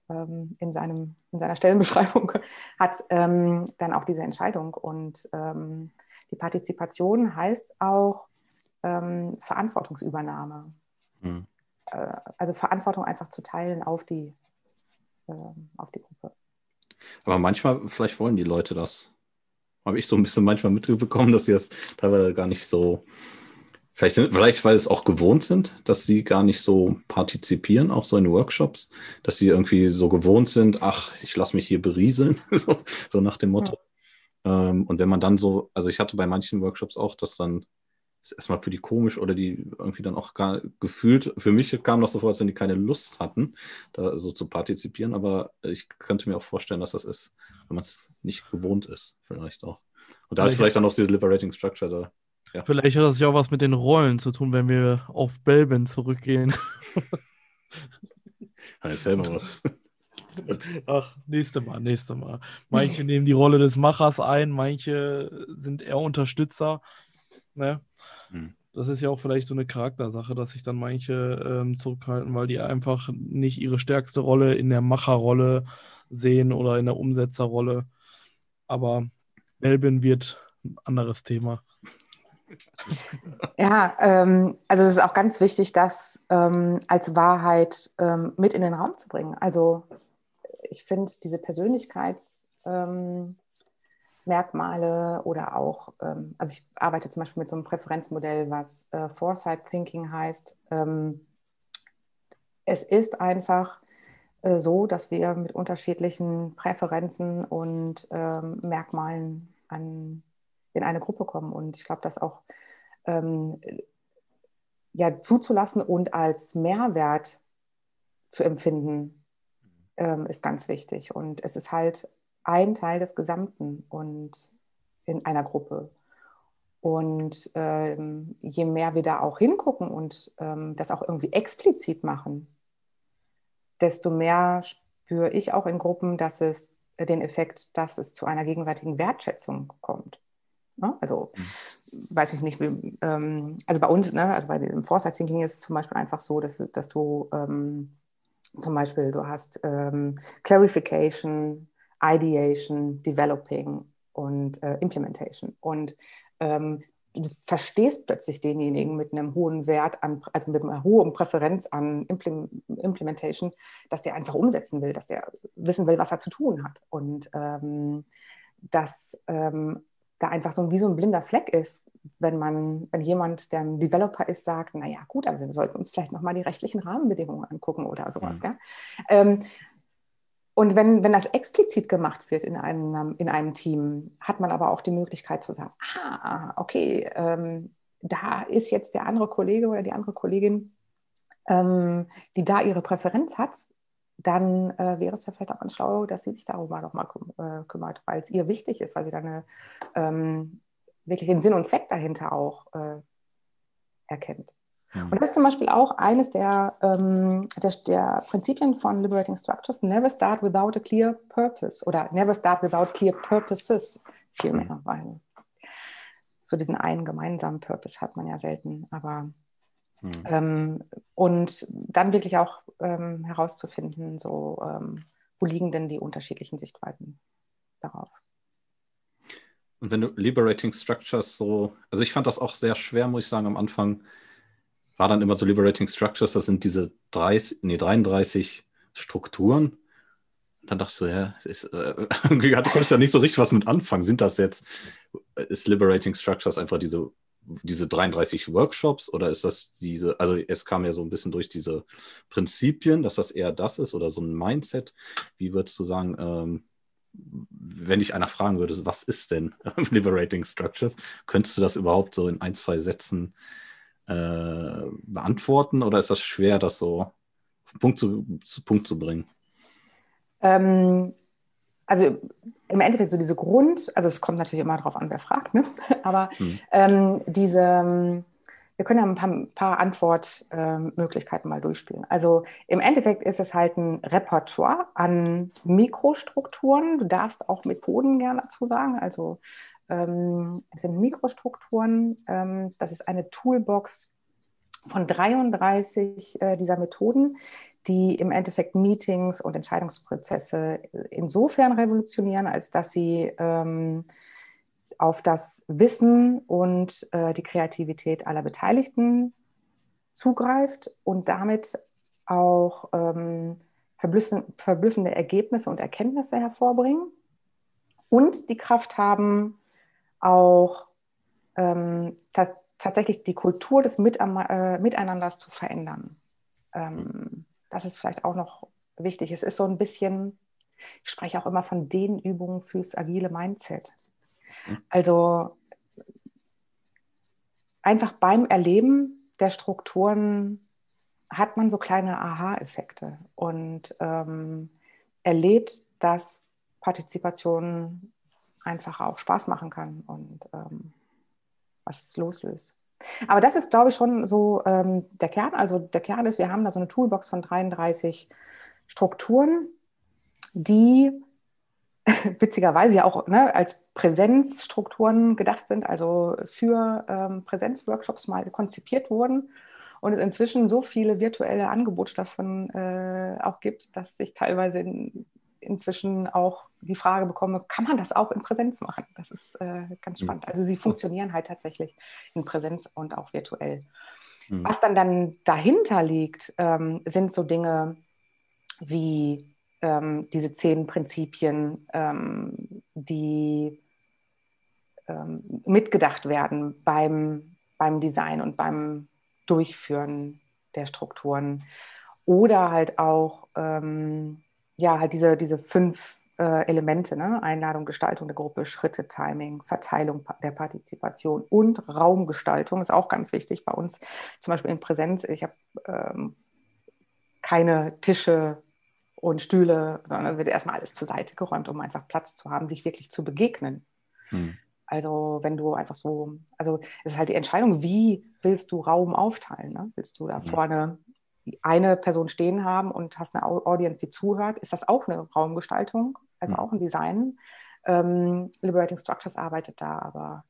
ähm, in, seinem, in seiner Stellenbeschreibung hat, ähm, dann auch diese Entscheidung. Und ähm, die Partizipation heißt auch ähm, Verantwortungsübernahme. Mhm. Äh, also Verantwortung einfach zu teilen auf die, ähm, auf die Gruppe. Aber manchmal, vielleicht wollen die Leute das. Habe ich so ein bisschen manchmal mitbekommen, dass sie das teilweise gar nicht so, vielleicht, sind, vielleicht weil es auch gewohnt sind, dass sie gar nicht so partizipieren, auch so in Workshops, dass sie irgendwie so gewohnt sind, ach, ich lasse mich hier berieseln, so, so, nach dem Motto. Ja. Ähm, und wenn man dann so, also ich hatte bei manchen Workshops auch, dass dann erstmal für die komisch oder die irgendwie dann auch gar gefühlt, für mich kam das so vor, als wenn die keine Lust hatten, da so zu partizipieren, aber ich könnte mir auch vorstellen, dass das ist, wenn man es nicht gewohnt ist, vielleicht auch. Und da ist vielleicht dann auch diese Liberating Structure da. Ja. Vielleicht hat das ja auch was mit den Rollen zu tun, wenn wir auf Belbin zurückgehen. Erzähl mal was. Ach, nächste Mal, nächste Mal. Manche nehmen die Rolle des Machers ein, manche sind eher Unterstützer. Ne? Hm. Das ist ja auch vielleicht so eine Charaktersache, dass sich dann manche ähm, zurückhalten, weil die einfach nicht ihre stärkste Rolle in der Macherrolle sehen oder in der Umsetzerrolle. Aber Melvin wird ein anderes Thema. Ja, ähm, also es ist auch ganz wichtig, das ähm, als Wahrheit ähm, mit in den Raum zu bringen. Also ich finde diese Persönlichkeitsmerkmale ähm, oder auch, ähm, also ich arbeite zum Beispiel mit so einem Präferenzmodell, was äh, Foresight Thinking heißt. Ähm, es ist einfach äh, so, dass wir mit unterschiedlichen Präferenzen und Merkmalen an in eine Gruppe kommen. Und ich glaube, das auch ähm, ja, zuzulassen und als Mehrwert zu empfinden, ähm, ist ganz wichtig. Und es ist halt ein Teil des Gesamten und in einer Gruppe. Und ähm, je mehr wir da auch hingucken und ähm, das auch irgendwie explizit machen, desto mehr spüre ich auch in Gruppen, dass es den Effekt, dass es zu einer gegenseitigen Wertschätzung kommt. Ne? Also mhm. weiß ich nicht, wie, ähm, also bei uns, ne, also bei dem Foresight Thinking ist es zum Beispiel einfach so, dass, dass du ähm, zum Beispiel, du hast ähm, Clarification, Ideation, Developing und äh, Implementation. Und ähm, du verstehst plötzlich denjenigen mit einem hohen Wert an, also mit einer hohen Präferenz an Implementation, dass der einfach umsetzen will, dass der wissen will, was er zu tun hat. Und ähm, dass ähm, da einfach so wie so ein blinder Fleck ist, wenn man, wenn jemand, der ein Developer ist, sagt, naja gut, aber wir sollten uns vielleicht nochmal die rechtlichen Rahmenbedingungen angucken oder sowas. Mhm. Ja? Ähm, und wenn, wenn das explizit gemacht wird in einem, in einem Team, hat man aber auch die Möglichkeit zu sagen, ah, okay, ähm, da ist jetzt der andere Kollege oder die andere Kollegin, ähm, die da ihre Präferenz hat, dann äh, wäre es ja vielleicht auch ganz schlau, dass sie sich darüber nochmal küm äh, kümmert, weil es ihr wichtig ist, weil sie dann eine, ähm, wirklich den Sinn und Zweck dahinter auch äh, erkennt. Mhm. Und das ist zum Beispiel auch eines der, ähm, der, der, Prinzipien von Liberating Structures, never start without a clear purpose oder never start without clear purposes vielmehr, mhm. weil so diesen einen gemeinsamen Purpose hat man ja selten, aber Mhm. Ähm, und dann wirklich auch ähm, herauszufinden, so ähm, wo liegen denn die unterschiedlichen Sichtweisen darauf. Und wenn du Liberating Structures so, also ich fand das auch sehr schwer, muss ich sagen, am Anfang war dann immer so Liberating Structures, das sind diese 30, nee, 33 Strukturen. Und dann dachte ich so, ja, ist, äh, irgendwie hatte ich ja nicht so richtig was mit anfangen. Sind das jetzt, ist Liberating Structures einfach diese diese 33 Workshops oder ist das diese, also es kam ja so ein bisschen durch diese Prinzipien, dass das eher das ist oder so ein Mindset. Wie würdest du sagen, ähm, wenn dich einer fragen würde, was ist denn Liberating Structures, könntest du das überhaupt so in ein, zwei Sätzen äh, beantworten oder ist das schwer, das so Punkt zu, zu Punkt zu bringen? Ähm, also im Endeffekt so diese Grund, also es kommt natürlich immer darauf an, wer fragt, ne? aber hm. ähm, diese, wir können ja ein paar, ein paar Antwortmöglichkeiten mal durchspielen. Also im Endeffekt ist es halt ein Repertoire an Mikrostrukturen. Du darfst auch Methoden gerne dazu sagen. Also ähm, es sind Mikrostrukturen. Ähm, das ist eine Toolbox von 33 äh, dieser Methoden, die im Endeffekt Meetings und Entscheidungsprozesse insofern revolutionieren, als dass sie ähm, auf das Wissen und äh, die Kreativität aller Beteiligten zugreift und damit auch ähm, verblüffende Ergebnisse und Erkenntnisse hervorbringen und die Kraft haben, auch ähm, tatsächlich die Kultur des äh, Miteinanders zu verändern. Ähm, das ist vielleicht auch noch wichtig. Es ist so ein bisschen, ich spreche auch immer von den Übungen fürs agile Mindset. Mhm. Also einfach beim Erleben der Strukturen hat man so kleine Aha-Effekte und ähm, erlebt, dass Partizipation einfach auch Spaß machen kann und ähm, was loslöst. Aber das ist, glaube ich, schon so ähm, der Kern. Also der Kern ist, wir haben da so eine Toolbox von 33 Strukturen die witzigerweise ja auch ne, als Präsenzstrukturen gedacht sind, also für ähm, Präsenzworkshops mal konzipiert wurden und es inzwischen so viele virtuelle Angebote davon äh, auch gibt, dass ich teilweise in, inzwischen auch die Frage bekomme, kann man das auch in Präsenz machen? Das ist äh, ganz mhm. spannend. Also sie funktionieren halt tatsächlich in Präsenz und auch virtuell. Mhm. Was dann, dann dahinter liegt, ähm, sind so Dinge wie ähm, diese zehn Prinzipien, ähm, die ähm, mitgedacht werden beim, beim Design und beim Durchführen der Strukturen. Oder halt auch, ähm, ja, halt diese, diese fünf äh, Elemente, ne? Einladung, Gestaltung der Gruppe, Schritte, Timing, Verteilung der Partizipation und Raumgestaltung ist auch ganz wichtig bei uns. Zum Beispiel in Präsenz, ich habe ähm, keine Tische und Stühle, sondern es wird erstmal alles zur Seite geräumt, um einfach Platz zu haben, sich wirklich zu begegnen. Hm. Also wenn du einfach so, also es ist halt die Entscheidung, wie willst du Raum aufteilen? Ne? Willst du da vorne eine Person stehen haben und hast eine Audience, die zuhört? Ist das auch eine Raumgestaltung, also hm. auch ein Design? Ähm, Liberating Structures arbeitet da aber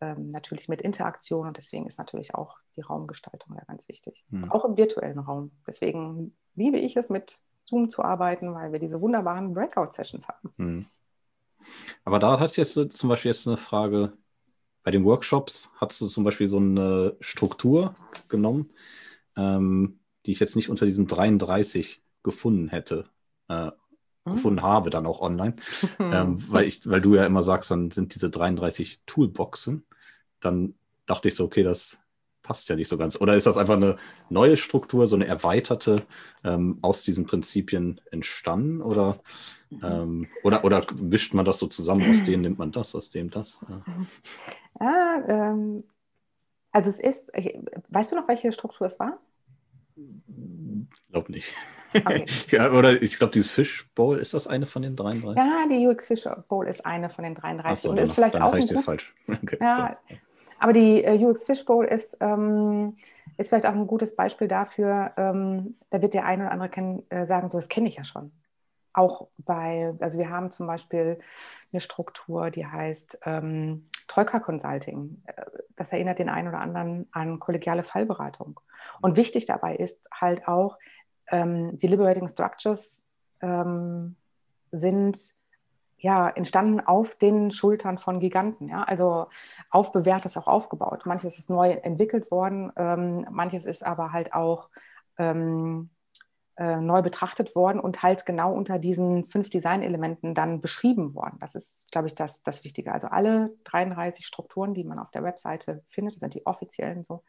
ähm, natürlich mit Interaktion und deswegen ist natürlich auch die Raumgestaltung da ganz wichtig. Hm. Auch im virtuellen Raum. Deswegen liebe ich es, mit Zoom zu arbeiten, weil wir diese wunderbaren Breakout-Sessions haben. Hm. Aber da hast du jetzt zum Beispiel jetzt eine Frage. Bei den Workshops hast du zum Beispiel so eine Struktur genommen, ähm, die ich jetzt nicht unter diesen 33 gefunden hätte, äh, hm. gefunden habe, dann auch online. ähm, weil, ich, weil du ja immer sagst, dann sind diese 33 Toolboxen. Dann dachte ich so, okay, das passt ja nicht so ganz. Oder ist das einfach eine neue Struktur, so eine erweiterte ähm, aus diesen Prinzipien entstanden? Oder, ähm, oder, oder mischt man das so zusammen, aus dem nimmt man das, aus dem das? Ja, ja ähm, also es ist, weißt du noch, welche Struktur es war? Ich glaube nicht. Okay. ja, oder ich glaube, dieses Fishbowl, ist das eine von den 33? Ja, die UX Fishbowl ist eine von den 33. So, und ist vielleicht auch ein falsch. Okay, ja, so. Aber die äh, UX Fishbowl ist, ähm, ist vielleicht auch ein gutes Beispiel dafür, ähm, da wird der eine oder andere kennen, äh, sagen, so, das kenne ich ja schon. Auch bei, also wir haben zum Beispiel eine Struktur, die heißt ähm, Troika Consulting. Äh, das erinnert den einen oder anderen an kollegiale Fallberatung. Und wichtig dabei ist halt auch, ähm, die Liberating Structures ähm, sind ja, entstanden auf den Schultern von Giganten. Ja? Also auf bewährtes auch aufgebaut. Manches ist neu entwickelt worden, ähm, manches ist aber halt auch ähm, äh, neu betrachtet worden und halt genau unter diesen fünf Designelementen dann beschrieben worden. Das ist, glaube ich, das, das Wichtige. Also alle 33 Strukturen, die man auf der Webseite findet, das sind die offiziellen so,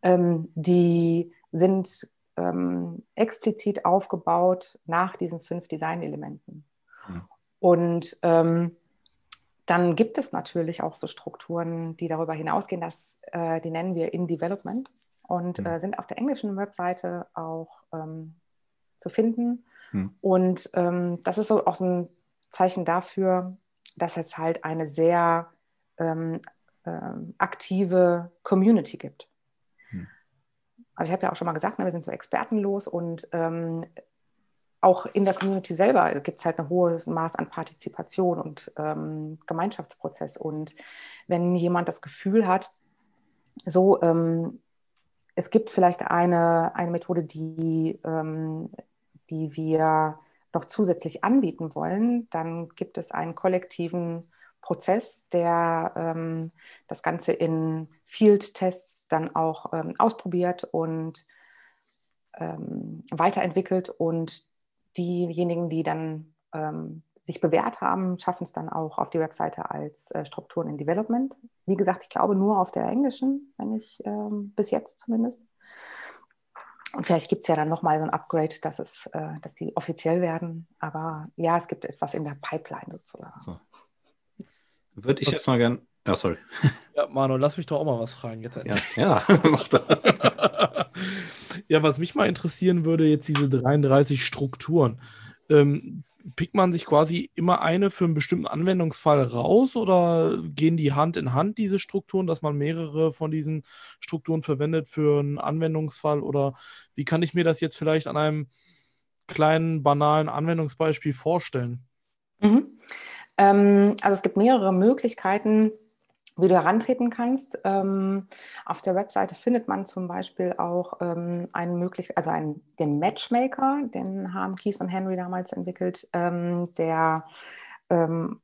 ähm, die sind ähm, explizit aufgebaut nach diesen fünf Designelementen. Mhm. Und ähm, dann gibt es natürlich auch so Strukturen, die darüber hinausgehen, dass, äh, die nennen wir In Development und mhm. äh, sind auf der englischen Webseite auch ähm, zu finden. Mhm. Und ähm, das ist so auch so ein Zeichen dafür, dass es halt eine sehr ähm, ähm aktive Community gibt. Mhm. Also ich habe ja auch schon mal gesagt, ne, wir sind so expertenlos und ähm, auch in der Community selber gibt es halt ein hohes Maß an Partizipation und ähm, Gemeinschaftsprozess. Und wenn jemand das Gefühl hat, so, ähm, es gibt vielleicht eine, eine Methode, die, ähm, die wir noch zusätzlich anbieten wollen, dann gibt es einen kollektiven Prozess, der ähm, das Ganze in Field-Tests dann auch ähm, ausprobiert und ähm, weiterentwickelt und diejenigen, die dann ähm, sich bewährt haben, schaffen es dann auch auf die Webseite als äh, Strukturen in Development. Wie gesagt, ich glaube nur auf der englischen, wenn ich ähm, bis jetzt zumindest. Und vielleicht gibt es ja dann nochmal so ein Upgrade, dass, es, äh, dass die offiziell werden. Aber ja, es gibt etwas in der Pipeline sozusagen. So. Würde ich jetzt mal gern. Ja, sorry. Ja, Manu, lass mich doch auch mal was fragen. Jetzt ja, ja, mach das. Ja, was mich mal interessieren würde, jetzt diese 33 Strukturen. Ähm, pickt man sich quasi immer eine für einen bestimmten Anwendungsfall raus oder gehen die Hand in Hand, diese Strukturen, dass man mehrere von diesen Strukturen verwendet für einen Anwendungsfall? Oder wie kann ich mir das jetzt vielleicht an einem kleinen, banalen Anwendungsbeispiel vorstellen? Mhm. Ähm, also es gibt mehrere Möglichkeiten, wie du herantreten kannst. Ähm, auf der Webseite findet man zum Beispiel auch ähm, einen möglich, also einen, den Matchmaker, den haben Keith und Henry damals entwickelt, ähm, der ähm,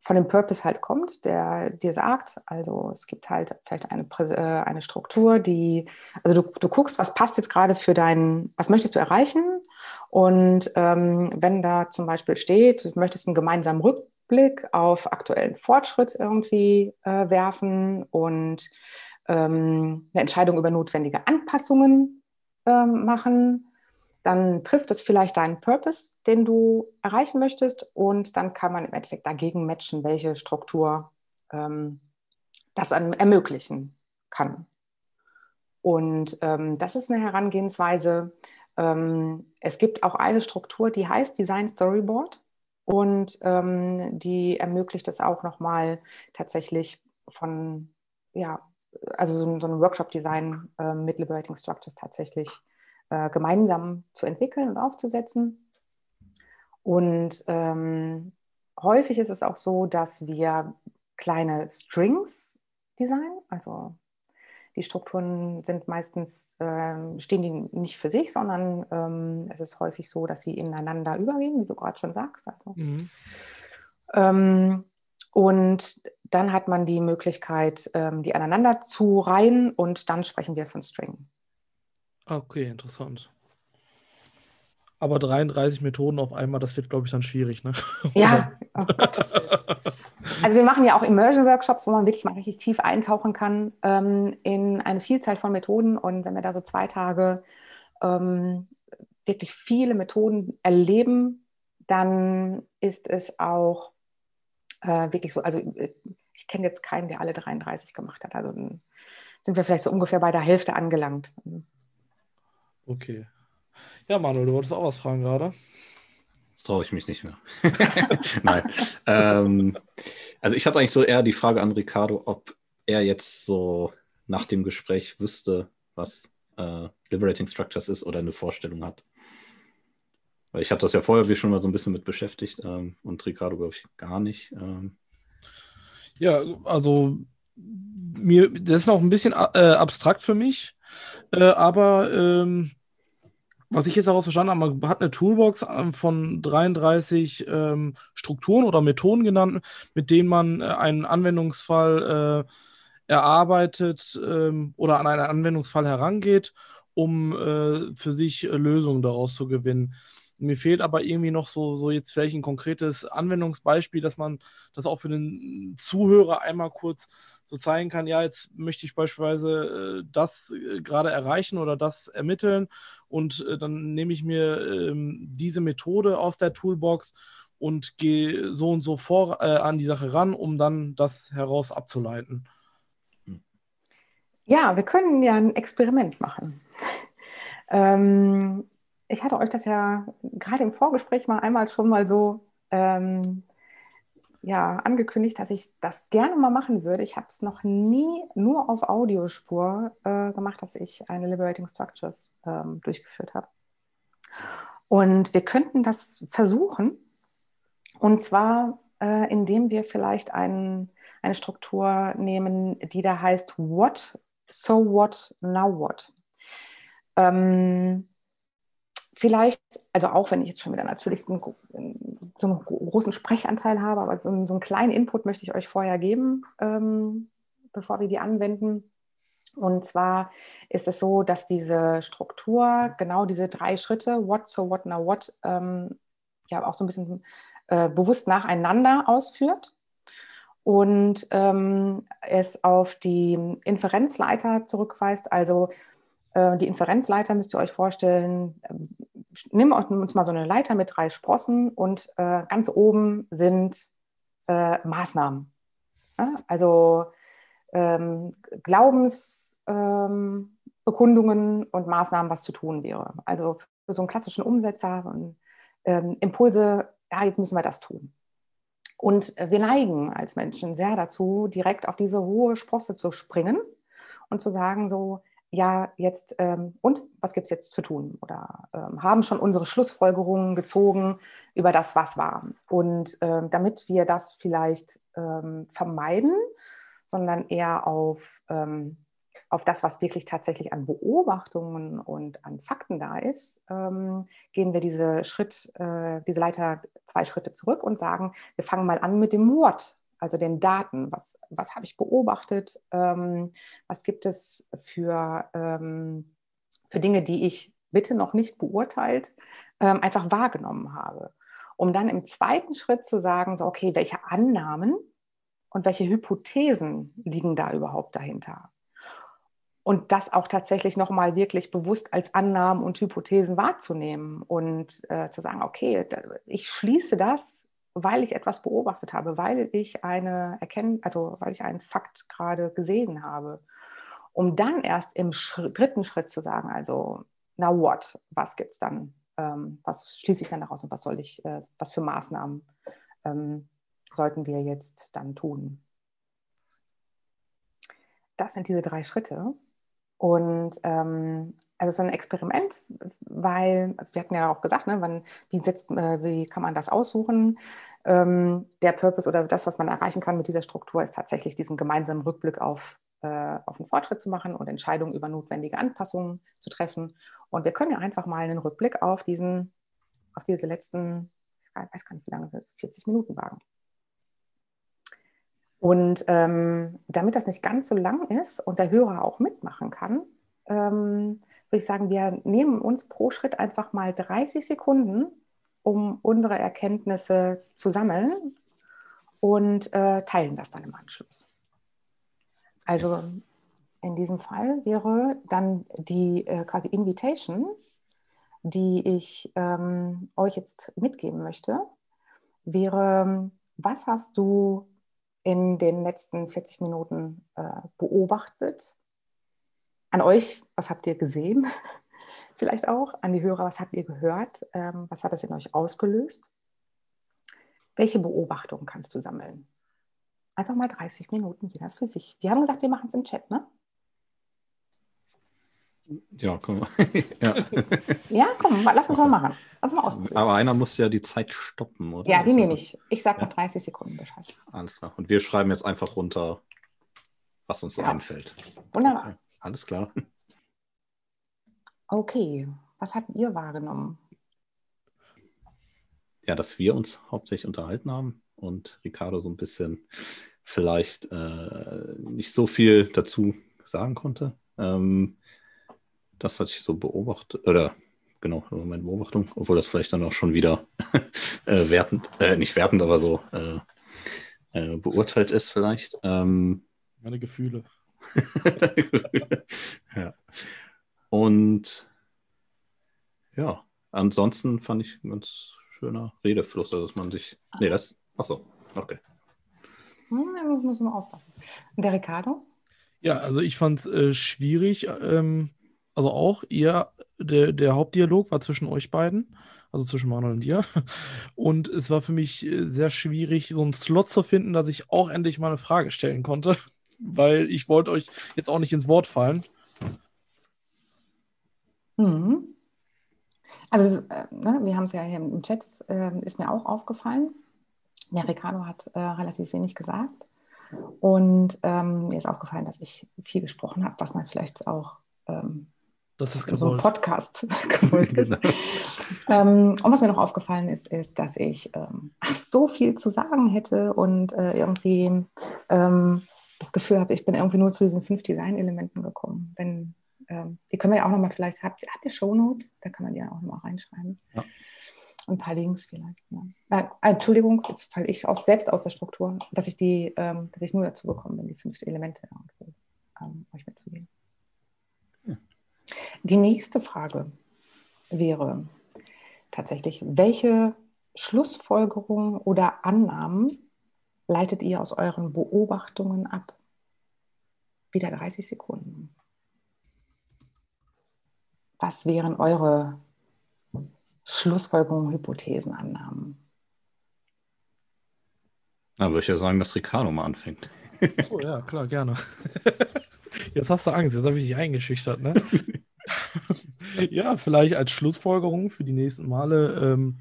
von dem Purpose halt kommt, der dir sagt, also es gibt halt vielleicht eine, äh, eine Struktur, die, also du, du guckst, was passt jetzt gerade für dein, was möchtest du erreichen und ähm, wenn da zum Beispiel steht, du möchtest einen gemeinsamen Rückblick auf aktuellen Fortschritt irgendwie äh, werfen und ähm, eine Entscheidung über notwendige Anpassungen ähm, machen, dann trifft es vielleicht deinen Purpose, den du erreichen möchtest und dann kann man im Endeffekt dagegen matchen, welche Struktur ähm, das ermöglichen kann. Und ähm, das ist eine Herangehensweise. Ähm, es gibt auch eine Struktur, die heißt Design Storyboard und ähm, die ermöglicht es auch nochmal tatsächlich von, ja, also so, so ein Workshop-Design äh, mit Liberating Structures tatsächlich äh, gemeinsam zu entwickeln und aufzusetzen. Und ähm, häufig ist es auch so, dass wir kleine Strings designen. Also die Strukturen sind meistens, äh, stehen die nicht für sich, sondern ähm, es ist häufig so, dass sie ineinander übergehen, wie du gerade schon sagst. Also. Mhm. Ähm, und dann hat man die Möglichkeit, ähm, die aneinander zu reihen und dann sprechen wir von String. Okay, interessant. Aber 33 Methoden auf einmal, das wird, glaube ich, dann schwierig, ne? Ja, oh Also wir machen ja auch Immersion-Workshops, wo man wirklich mal richtig tief eintauchen kann ähm, in eine Vielzahl von Methoden. Und wenn wir da so zwei Tage ähm, wirklich viele Methoden erleben, dann ist es auch äh, wirklich so, also ich kenne jetzt keinen, der alle 33 gemacht hat. Also sind wir vielleicht so ungefähr bei der Hälfte angelangt. Okay. Ja, Manuel, du wolltest auch was fragen gerade. Das traue ich mich nicht mehr. Nein. ähm, also ich hatte eigentlich so eher die Frage an Ricardo, ob er jetzt so nach dem Gespräch wüsste, was äh, Liberating Structures ist oder eine Vorstellung hat. Weil ich habe das ja vorher wie schon mal so ein bisschen mit beschäftigt ähm, und Ricardo, glaube ich, gar nicht. Ähm. Ja, also mir, das ist noch ein bisschen äh, abstrakt für mich, äh, aber ähm, was ich jetzt daraus verstanden habe, man hat eine Toolbox ähm, von 33 ähm, Strukturen oder Methoden genannt, mit denen man äh, einen Anwendungsfall äh, erarbeitet ähm, oder an einen Anwendungsfall herangeht, um äh, für sich äh, Lösungen daraus zu gewinnen. Mir fehlt aber irgendwie noch so, so jetzt vielleicht ein konkretes Anwendungsbeispiel, dass man das auch für den Zuhörer einmal kurz so zeigen kann, ja, jetzt möchte ich beispielsweise äh, das äh, gerade erreichen oder das ermitteln und äh, dann nehme ich mir ähm, diese Methode aus der Toolbox und gehe so und so vor äh, an die Sache ran, um dann das heraus abzuleiten. Ja, wir können ja ein Experiment machen. Ähm, ich hatte euch das ja gerade im Vorgespräch mal einmal schon mal so ähm, ja, angekündigt, dass ich das gerne mal machen würde. Ich habe es noch nie nur auf Audiospur äh, gemacht, dass ich eine Liberating Structures ähm, durchgeführt habe. Und wir könnten das versuchen. Und zwar, äh, indem wir vielleicht ein, eine Struktur nehmen, die da heißt What, So What, Now What. Ähm, vielleicht, also auch wenn ich jetzt schon wieder natürlich einen, so einen großen Sprechanteil habe, aber so einen, so einen, kleinen Input möchte ich euch vorher geben, ähm, bevor wir die anwenden. Und zwar ist es so, dass diese Struktur, genau diese drei Schritte, what, so, what, now, what, ähm, ja auch so ein bisschen äh, bewusst nacheinander ausführt und ähm, es auf die Inferenzleiter zurückweist. Also äh, die Inferenzleiter müsst ihr euch vorstellen, nimm uns mal so eine Leiter mit drei Sprossen und äh, ganz oben sind äh, Maßnahmen. Ja? Also ähm, Glaubensbekundungen ähm, und Maßnahmen, was zu tun wäre. Also für so einen klassischen Umsetzer und ähm, Impulse, ja, jetzt müssen wir das tun. Und wir neigen als Menschen sehr dazu, direkt auf diese hohe Sprosse zu springen und zu sagen, so, ja, jetzt, ähm, und was gibt es jetzt zu tun? Oder ähm, haben schon unsere Schlussfolgerungen gezogen über das, was war. Und ähm, damit wir das vielleicht ähm, vermeiden, sondern eher auf, ähm, auf das, was wirklich tatsächlich an Beobachtungen und an Fakten da ist, ähm, gehen wir diese Schritt, äh, diese Leiter zwei Schritte zurück und sagen, wir fangen mal an mit dem Wort also den Daten. Was, was habe ich beobachtet? Ähm, was gibt es für, ähm, für Dinge, die ich bitte noch nicht beurteilt, ähm, einfach wahrgenommen habe? Um dann im zweiten Schritt zu sagen, so, okay, welche Annahmen und welche Hypothesen liegen da überhaupt dahinter? Und das auch tatsächlich nochmal wirklich bewusst als Annahmen und Hypothesen wahrzunehmen und äh, zu sagen, okay, ich schließe das weil ich etwas beobachtet habe, weil ich eine Erkenn also weil ich einen Fakt gerade gesehen habe, um dann erst im Schritt, dritten Schritt zu sagen, also now what, was gibt es dann, ähm, was schließe ich dann daraus und was soll ich, äh, was für Maßnahmen ähm, sollten wir jetzt dann tun? Das sind diese drei Schritte. Und ähm, also es ist ein Experiment, weil, also wir hatten ja auch gesagt, ne, wann, wie, setzt, äh, wie kann man das aussuchen? Ähm, der Purpose oder das, was man erreichen kann mit dieser Struktur, ist tatsächlich diesen gemeinsamen Rückblick auf, äh, auf den Fortschritt zu machen und Entscheidungen über notwendige Anpassungen zu treffen. Und wir können ja einfach mal einen Rückblick auf diesen, auf diese letzten, ich weiß gar nicht, wie lange das ist, 40 Minuten wagen. Und ähm, damit das nicht ganz so lang ist und der Hörer auch mitmachen kann, ähm, würde ich sagen, wir nehmen uns pro Schritt einfach mal 30 Sekunden, um unsere Erkenntnisse zu sammeln und äh, teilen das dann im Anschluss. Also in diesem Fall wäre dann die äh, quasi Invitation, die ich ähm, euch jetzt mitgeben möchte, wäre, was hast du in den letzten 40 Minuten äh, beobachtet? An euch, was habt ihr gesehen? Vielleicht auch an die Hörer, was habt ihr gehört? Ähm, was hat das in euch ausgelöst? Welche Beobachtungen kannst du sammeln? Einfach mal 30 Minuten jeder für sich. Wir haben gesagt, wir machen es im Chat, ne? Ja, komm. ja. ja, komm, lass uns mal machen. Lass mal ausprobieren. Aber einer muss ja die Zeit stoppen, oder? Ja, die nehme ich. Ich sage ja. noch 30 Sekunden Bescheid. Alles klar. Und wir schreiben jetzt einfach runter, was uns so ja. einfällt. Wunderbar. Alles klar. Okay, was habt ihr wahrgenommen? Ja, dass wir uns hauptsächlich unterhalten haben und Ricardo so ein bisschen vielleicht äh, nicht so viel dazu sagen konnte. Ähm, das hatte ich so beobachtet, oder genau, meine Beobachtung, obwohl das vielleicht dann auch schon wieder äh, wertend, äh, nicht wertend, aber so äh, äh, beurteilt ist vielleicht. Ähm, meine Gefühle. ja. Und ja, ansonsten fand ich ein ganz schöner Redefluss, also dass man sich. Nee, das. Achso, okay. Hm, muss man aufpassen. Und der Ricardo? Ja, also ich fand es äh, schwierig. Ähm, also auch ihr, der, der Hauptdialog war zwischen euch beiden, also zwischen Manuel und dir. Und es war für mich äh, sehr schwierig, so einen Slot zu finden, dass ich auch endlich mal eine Frage stellen konnte, weil ich wollte euch jetzt auch nicht ins Wort fallen. Mhm. Also äh, ne, wir haben es ja hier im Chat, äh, ist mir auch aufgefallen. Der Ricardo hat äh, relativ wenig gesagt. Und ähm, mir ist aufgefallen, dass ich viel gesprochen habe, was man vielleicht auch ähm, das ist in so einem Podcast gewollt ist. Genau. ähm, und was mir noch aufgefallen ist, ist, dass ich ähm, so viel zu sagen hätte und äh, irgendwie ähm, das Gefühl habe, ich bin irgendwie nur zu diesen fünf Design-Elementen gekommen. Wenn ähm, die können wir ja auch nochmal vielleicht, habt, habt ihr Shownotes? Da kann man die ja auch nochmal reinschreiben. Ja. Und ein paar Links vielleicht. Ja. Äh, Entschuldigung, jetzt falle ich aus, selbst aus der Struktur, dass ich die, ähm, dass ich nur dazu gekommen bin, die fünf Elemente ähm, euch mitzugeben. Ja. Die nächste Frage wäre tatsächlich, welche Schlussfolgerungen oder Annahmen leitet ihr aus euren Beobachtungen ab? Wieder 30 Sekunden. Was wären eure Schlussfolgerungen, Hypothesen, Annahmen? Dann würde ich ja sagen, dass Ricardo mal anfängt. Oh ja, klar, gerne. Jetzt hast du Angst, jetzt habe ich dich eingeschüchtert, ne? ja, vielleicht als Schlussfolgerung für die nächsten Male ähm,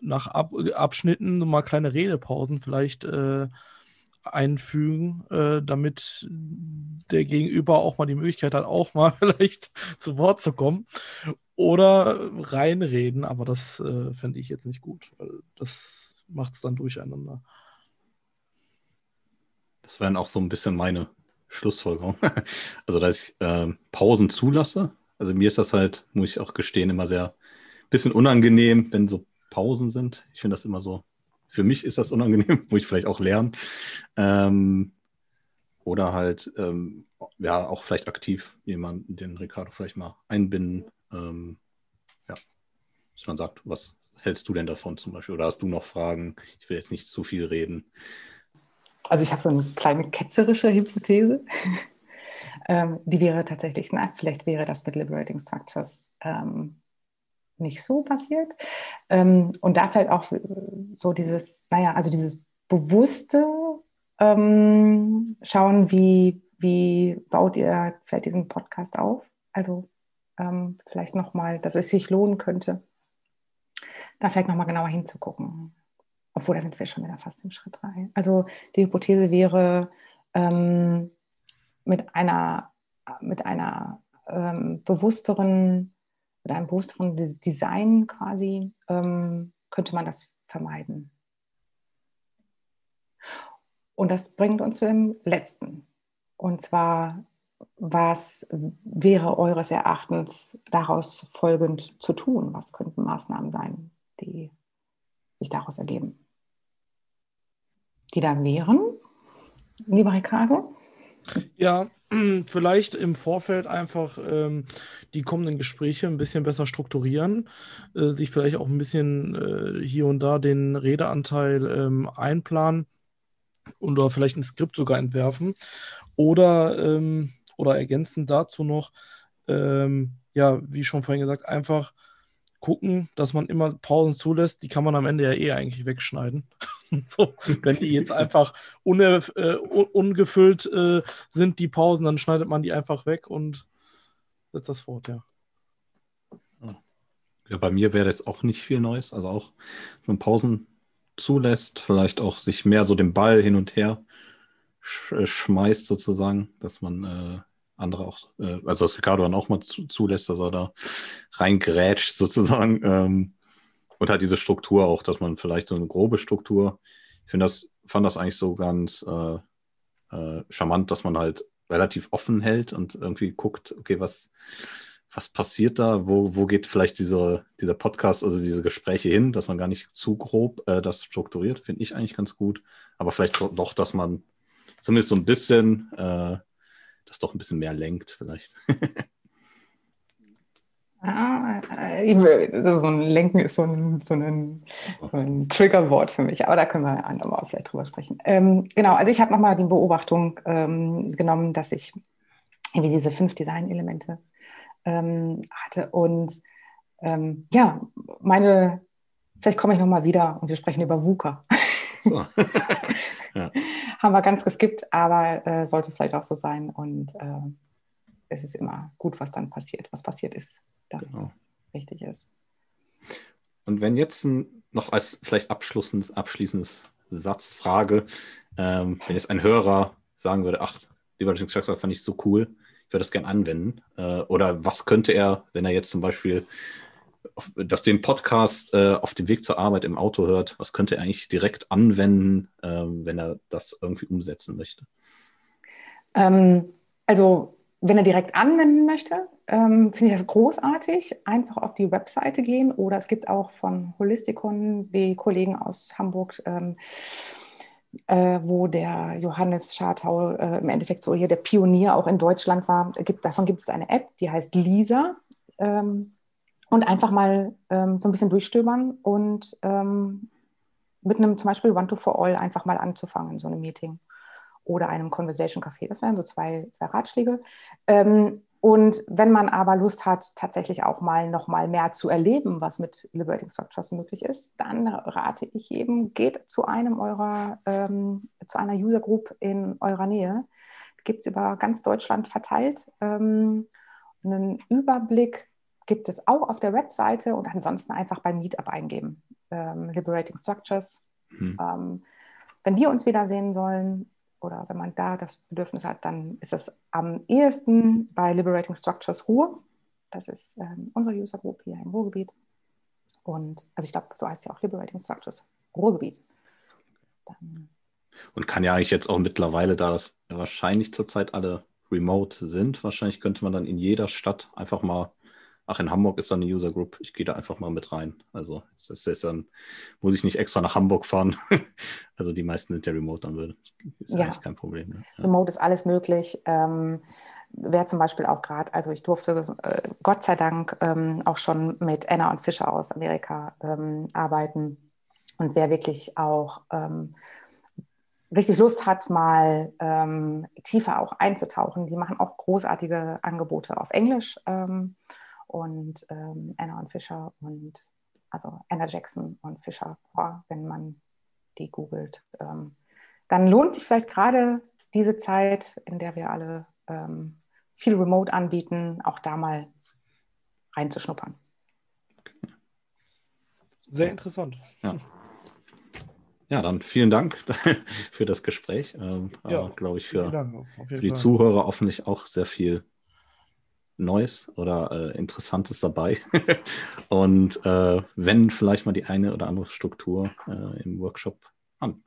nach Ab Abschnitten mal kleine Redepausen vielleicht äh, einfügen, äh, damit der Gegenüber auch mal die Möglichkeit hat, auch mal vielleicht zu Wort zu kommen. Oder reinreden, aber das äh, fände ich jetzt nicht gut, weil das macht es dann durcheinander. Das wären auch so ein bisschen meine Schlussfolgerung. Also, dass ich äh, Pausen zulasse. Also, mir ist das halt, muss ich auch gestehen, immer sehr bisschen unangenehm, wenn so Pausen sind. Ich finde das immer so, für mich ist das unangenehm, muss ich vielleicht auch lernen. Ähm, oder halt, ähm, ja, auch vielleicht aktiv jemanden, den Ricardo vielleicht mal einbinden. Ähm, ja, dass man sagt, was hältst du denn davon zum Beispiel? Oder hast du noch Fragen? Ich will jetzt nicht zu viel reden. Also ich habe so eine kleine ketzerische Hypothese. ähm, die wäre tatsächlich, na, vielleicht wäre das mit Liberating Structures ähm, nicht so passiert. Ähm, und da fällt auch so dieses, naja, also dieses bewusste ähm, Schauen, wie, wie baut ihr vielleicht diesen Podcast auf? Also ähm, vielleicht nochmal, dass es sich lohnen könnte, da vielleicht nochmal genauer hinzugucken. Obwohl, da sind wir schon wieder fast im Schritt 3. Also die Hypothese wäre, ähm, mit einer, mit einer ähm, bewussteren mit einem bewussteren Design quasi ähm, könnte man das vermeiden. Und das bringt uns zu dem letzten. Und zwar, was wäre eures Erachtens daraus folgend zu tun? Was könnten Maßnahmen sein, die sich daraus ergeben? Die da wären, lieber Ricardo? Ja, vielleicht im Vorfeld einfach ähm, die kommenden Gespräche ein bisschen besser strukturieren, äh, sich vielleicht auch ein bisschen äh, hier und da den Redeanteil ähm, einplanen oder vielleicht ein Skript sogar entwerfen oder, ähm, oder ergänzend dazu noch, ähm, ja, wie schon vorhin gesagt, einfach gucken, dass man immer Pausen zulässt, die kann man am Ende ja eh eigentlich wegschneiden. so, wenn die jetzt einfach une, äh, ungefüllt äh, sind, die Pausen, dann schneidet man die einfach weg und setzt das fort, ja. Ja, bei mir wäre jetzt auch nicht viel Neues. Also auch, wenn man Pausen zulässt, vielleicht auch sich mehr so den Ball hin und her sch äh, schmeißt sozusagen, dass man äh, andere auch, äh, also das Ricardo dann auch mal zu, zulässt, dass er da reingrätscht sozusagen. Ähm, und halt diese Struktur auch, dass man vielleicht so eine grobe Struktur, ich finde das, fand das eigentlich so ganz äh, äh, charmant, dass man halt relativ offen hält und irgendwie guckt, okay, was, was passiert da? Wo, wo geht vielleicht diese, dieser Podcast, also diese Gespräche hin, dass man gar nicht zu grob äh, das strukturiert, finde ich eigentlich ganz gut. Aber vielleicht doch, dass man zumindest so ein bisschen äh, das doch ein bisschen mehr lenkt, vielleicht. Ah, so ein Lenken ist so ein, so ein, so ein Triggerwort für mich, aber da können wir andermal vielleicht drüber sprechen. Ähm, genau, also ich habe nochmal die Beobachtung ähm, genommen, dass ich irgendwie diese fünf Design-Elemente ähm, hatte und ähm, ja, meine, vielleicht komme ich nochmal wieder und wir sprechen über VUCA. So. ja. Haben wir ganz geskippt, aber äh, sollte vielleicht auch so sein und äh, es ist immer gut, was dann passiert, was passiert ist das, genau. was richtig ist. Und wenn jetzt ein, noch als vielleicht abschließendes, abschließendes Satzfrage, ähm, wenn jetzt ein Hörer sagen würde, ach, Liberation Structure fand ich so cool, ich würde das gerne anwenden. Äh, oder was könnte er, wenn er jetzt zum Beispiel dass den Podcast äh, auf dem Weg zur Arbeit im Auto hört, was könnte er eigentlich direkt anwenden, äh, wenn er das irgendwie umsetzen möchte? Ähm, also wenn er direkt anwenden möchte, ähm, finde ich das großartig. Einfach auf die Webseite gehen oder es gibt auch von Holistikon die Kollegen aus Hamburg, ähm, äh, wo der Johannes Schartau äh, im Endeffekt so hier der Pionier auch in Deutschland war. Gibt, davon gibt es eine App, die heißt Lisa. Ähm, und einfach mal ähm, so ein bisschen durchstöbern und ähm, mit einem zum Beispiel One to For All einfach mal anzufangen, so einem Meeting oder einem Conversation Café. Das wären so zwei, zwei Ratschläge. Ähm, und wenn man aber Lust hat, tatsächlich auch mal noch mal mehr zu erleben, was mit Liberating Structures möglich ist, dann rate ich eben, geht zu einem eurer, ähm, zu einer User Group in eurer Nähe. gibt es über ganz Deutschland verteilt. Ähm, einen Überblick gibt es auch auf der Webseite und ansonsten einfach beim Meetup eingeben. Ähm, Liberating Structures. Hm. Ähm, wenn wir uns wiedersehen sollen oder wenn man da das Bedürfnis hat, dann ist es am ehesten bei Liberating Structures Ruhr. Das ist ähm, unsere User Group hier im Ruhrgebiet. Und also ich glaube, so heißt ja auch Liberating Structures Ruhrgebiet. Dann und kann ja eigentlich jetzt auch mittlerweile, da das wahrscheinlich zurzeit alle remote sind, wahrscheinlich könnte man dann in jeder Stadt einfach mal, ach, in Hamburg ist dann eine User Group, ich gehe da einfach mal mit rein. Also das ist dann, muss ich nicht extra nach Hamburg fahren. also die meisten sind ja remote, dann würde. Ist ja. eigentlich kein Problem. Ne? Ja. Remote ist alles möglich. Ähm, Wer zum Beispiel auch gerade, also ich durfte äh, Gott sei Dank ähm, auch schon mit Anna und Fischer aus Amerika ähm, arbeiten. Und wer wirklich auch ähm, richtig Lust hat, mal ähm, tiefer auch einzutauchen, die machen auch großartige Angebote auf Englisch. Ähm, und ähm, Anna und Fischer und also Anna Jackson und Fischer, wenn man die googelt. Ähm, dann lohnt sich vielleicht gerade diese Zeit, in der wir alle ähm, viel Remote anbieten, auch da mal reinzuschnuppern. Sehr interessant. Ja. Ja, dann vielen Dank für das Gespräch. Ähm, ja, glaube ich, für, für die Fall. Zuhörer hoffentlich auch sehr viel Neues oder äh, Interessantes dabei. Und äh, wenn vielleicht mal die eine oder andere Struktur äh, im Workshop an,